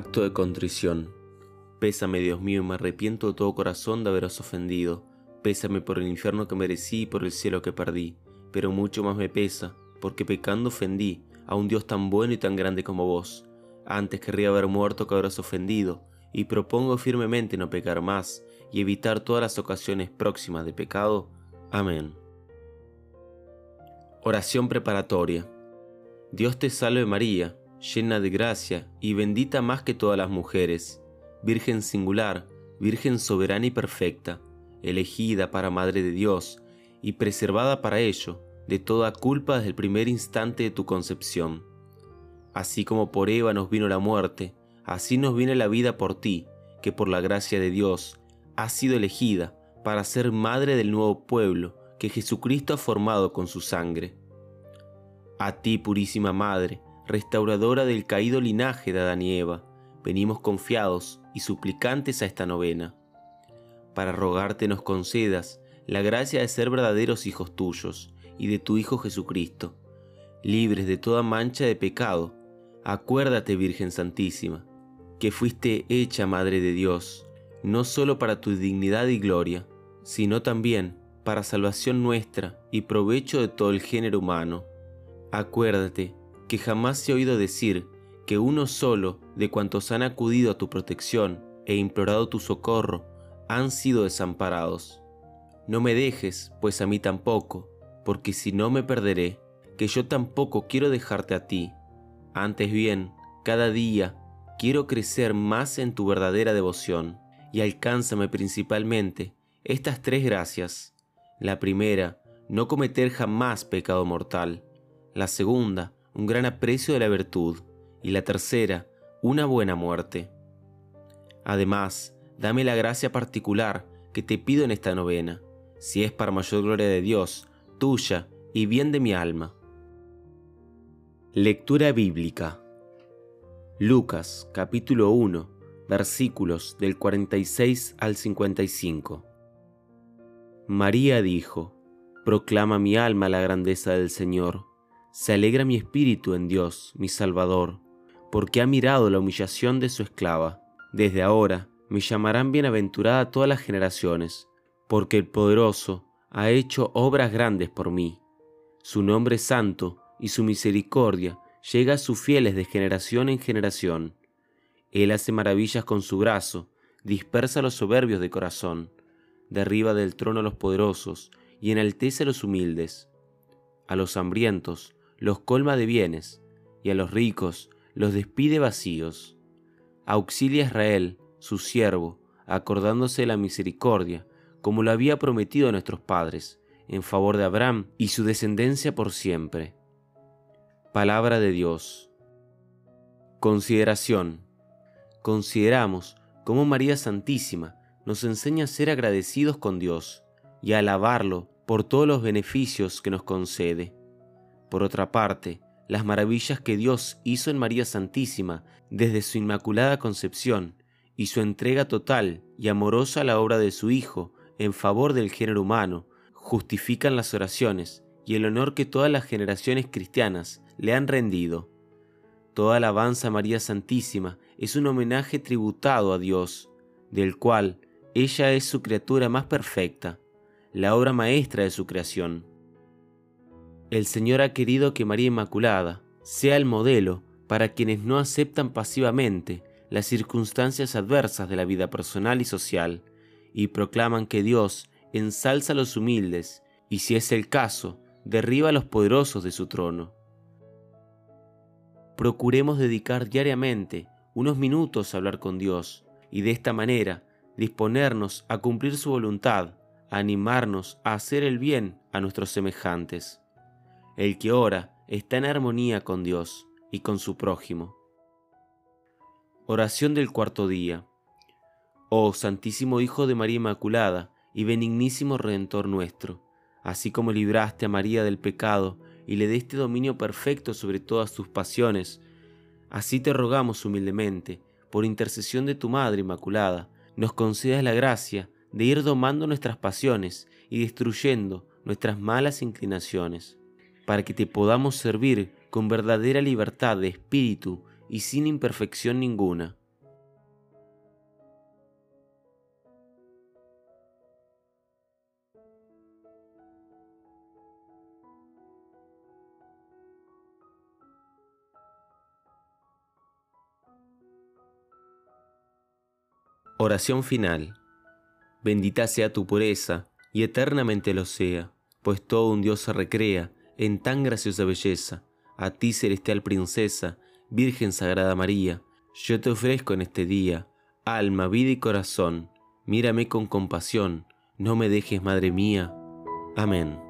Acto de contrición. Pésame, Dios mío, y me arrepiento de todo corazón de haberos ofendido. Pésame por el infierno que merecí y por el cielo que perdí. Pero mucho más me pesa, porque pecando ofendí a un Dios tan bueno y tan grande como vos. Antes querría haber muerto que haberos ofendido, y propongo firmemente no pecar más y evitar todas las ocasiones próximas de pecado. Amén. Oración preparatoria. Dios te salve María llena de gracia y bendita más que todas las mujeres, Virgen singular, Virgen soberana y perfecta, elegida para Madre de Dios y preservada para ello de toda culpa desde el primer instante de tu concepción. Así como por Eva nos vino la muerte, así nos viene la vida por ti, que por la gracia de Dios has sido elegida para ser madre del nuevo pueblo que Jesucristo ha formado con su sangre. A ti, purísima Madre, restauradora del caído linaje de Adán y Eva, venimos confiados y suplicantes a esta novena, para rogarte nos concedas la gracia de ser verdaderos hijos tuyos y de tu Hijo Jesucristo, libres de toda mancha de pecado. Acuérdate, Virgen Santísima, que fuiste hecha Madre de Dios, no solo para tu dignidad y gloria, sino también para salvación nuestra y provecho de todo el género humano. Acuérdate que jamás se ha oído decir que uno solo de cuantos han acudido a tu protección e implorado tu socorro han sido desamparados. No me dejes, pues a mí tampoco, porque si no me perderé, que yo tampoco quiero dejarte a ti. Antes bien, cada día quiero crecer más en tu verdadera devoción, y alcánzame principalmente estas tres gracias. La primera, no cometer jamás pecado mortal. La segunda, un gran aprecio de la virtud, y la tercera, una buena muerte. Además, dame la gracia particular que te pido en esta novena, si es para mayor gloria de Dios, tuya y bien de mi alma. Lectura bíblica. Lucas capítulo 1, versículos del 46 al 55. María dijo, Proclama mi alma la grandeza del Señor se alegra mi espíritu en Dios, mi Salvador, porque ha mirado la humillación de su esclava. Desde ahora me llamarán bienaventurada todas las generaciones, porque el poderoso ha hecho obras grandes por mí. Su nombre es santo y su misericordia llega a sus fieles de generación en generación. Él hace maravillas con su brazo, dispersa a los soberbios de corazón, derriba del trono a los poderosos y enaltece a los humildes. A los hambrientos los colma de bienes, y a los ricos los despide vacíos. Auxilia a Israel, su siervo, acordándose de la misericordia, como lo había prometido a nuestros padres, en favor de Abraham y su descendencia por siempre. Palabra de Dios. Consideración. Consideramos cómo María Santísima nos enseña a ser agradecidos con Dios y a alabarlo por todos los beneficios que nos concede. Por otra parte, las maravillas que Dios hizo en María Santísima desde su inmaculada concepción y su entrega total y amorosa a la obra de su Hijo en favor del género humano, justifican las oraciones y el honor que todas las generaciones cristianas le han rendido. Toda alabanza a María Santísima es un homenaje tributado a Dios, del cual ella es su criatura más perfecta, la obra maestra de su creación. El Señor ha querido que María Inmaculada sea el modelo para quienes no aceptan pasivamente las circunstancias adversas de la vida personal y social y proclaman que Dios ensalza a los humildes y si es el caso, derriba a los poderosos de su trono. Procuremos dedicar diariamente unos minutos a hablar con Dios y de esta manera disponernos a cumplir su voluntad, a animarnos a hacer el bien a nuestros semejantes. El que ora está en armonía con Dios y con su prójimo. Oración del cuarto día. Oh Santísimo Hijo de María Inmaculada y benignísimo Redentor nuestro, así como libraste a María del pecado y le diste dominio perfecto sobre todas tus pasiones, así te rogamos humildemente, por intercesión de tu Madre Inmaculada, nos concedas la gracia de ir domando nuestras pasiones y destruyendo nuestras malas inclinaciones para que te podamos servir con verdadera libertad de espíritu y sin imperfección ninguna. Oración final. Bendita sea tu pureza, y eternamente lo sea, pues todo un Dios se recrea, en tan graciosa belleza. A ti, celestial princesa, Virgen Sagrada María, yo te ofrezco en este día, alma, vida y corazón, mírame con compasión, no me dejes, Madre mía. Amén.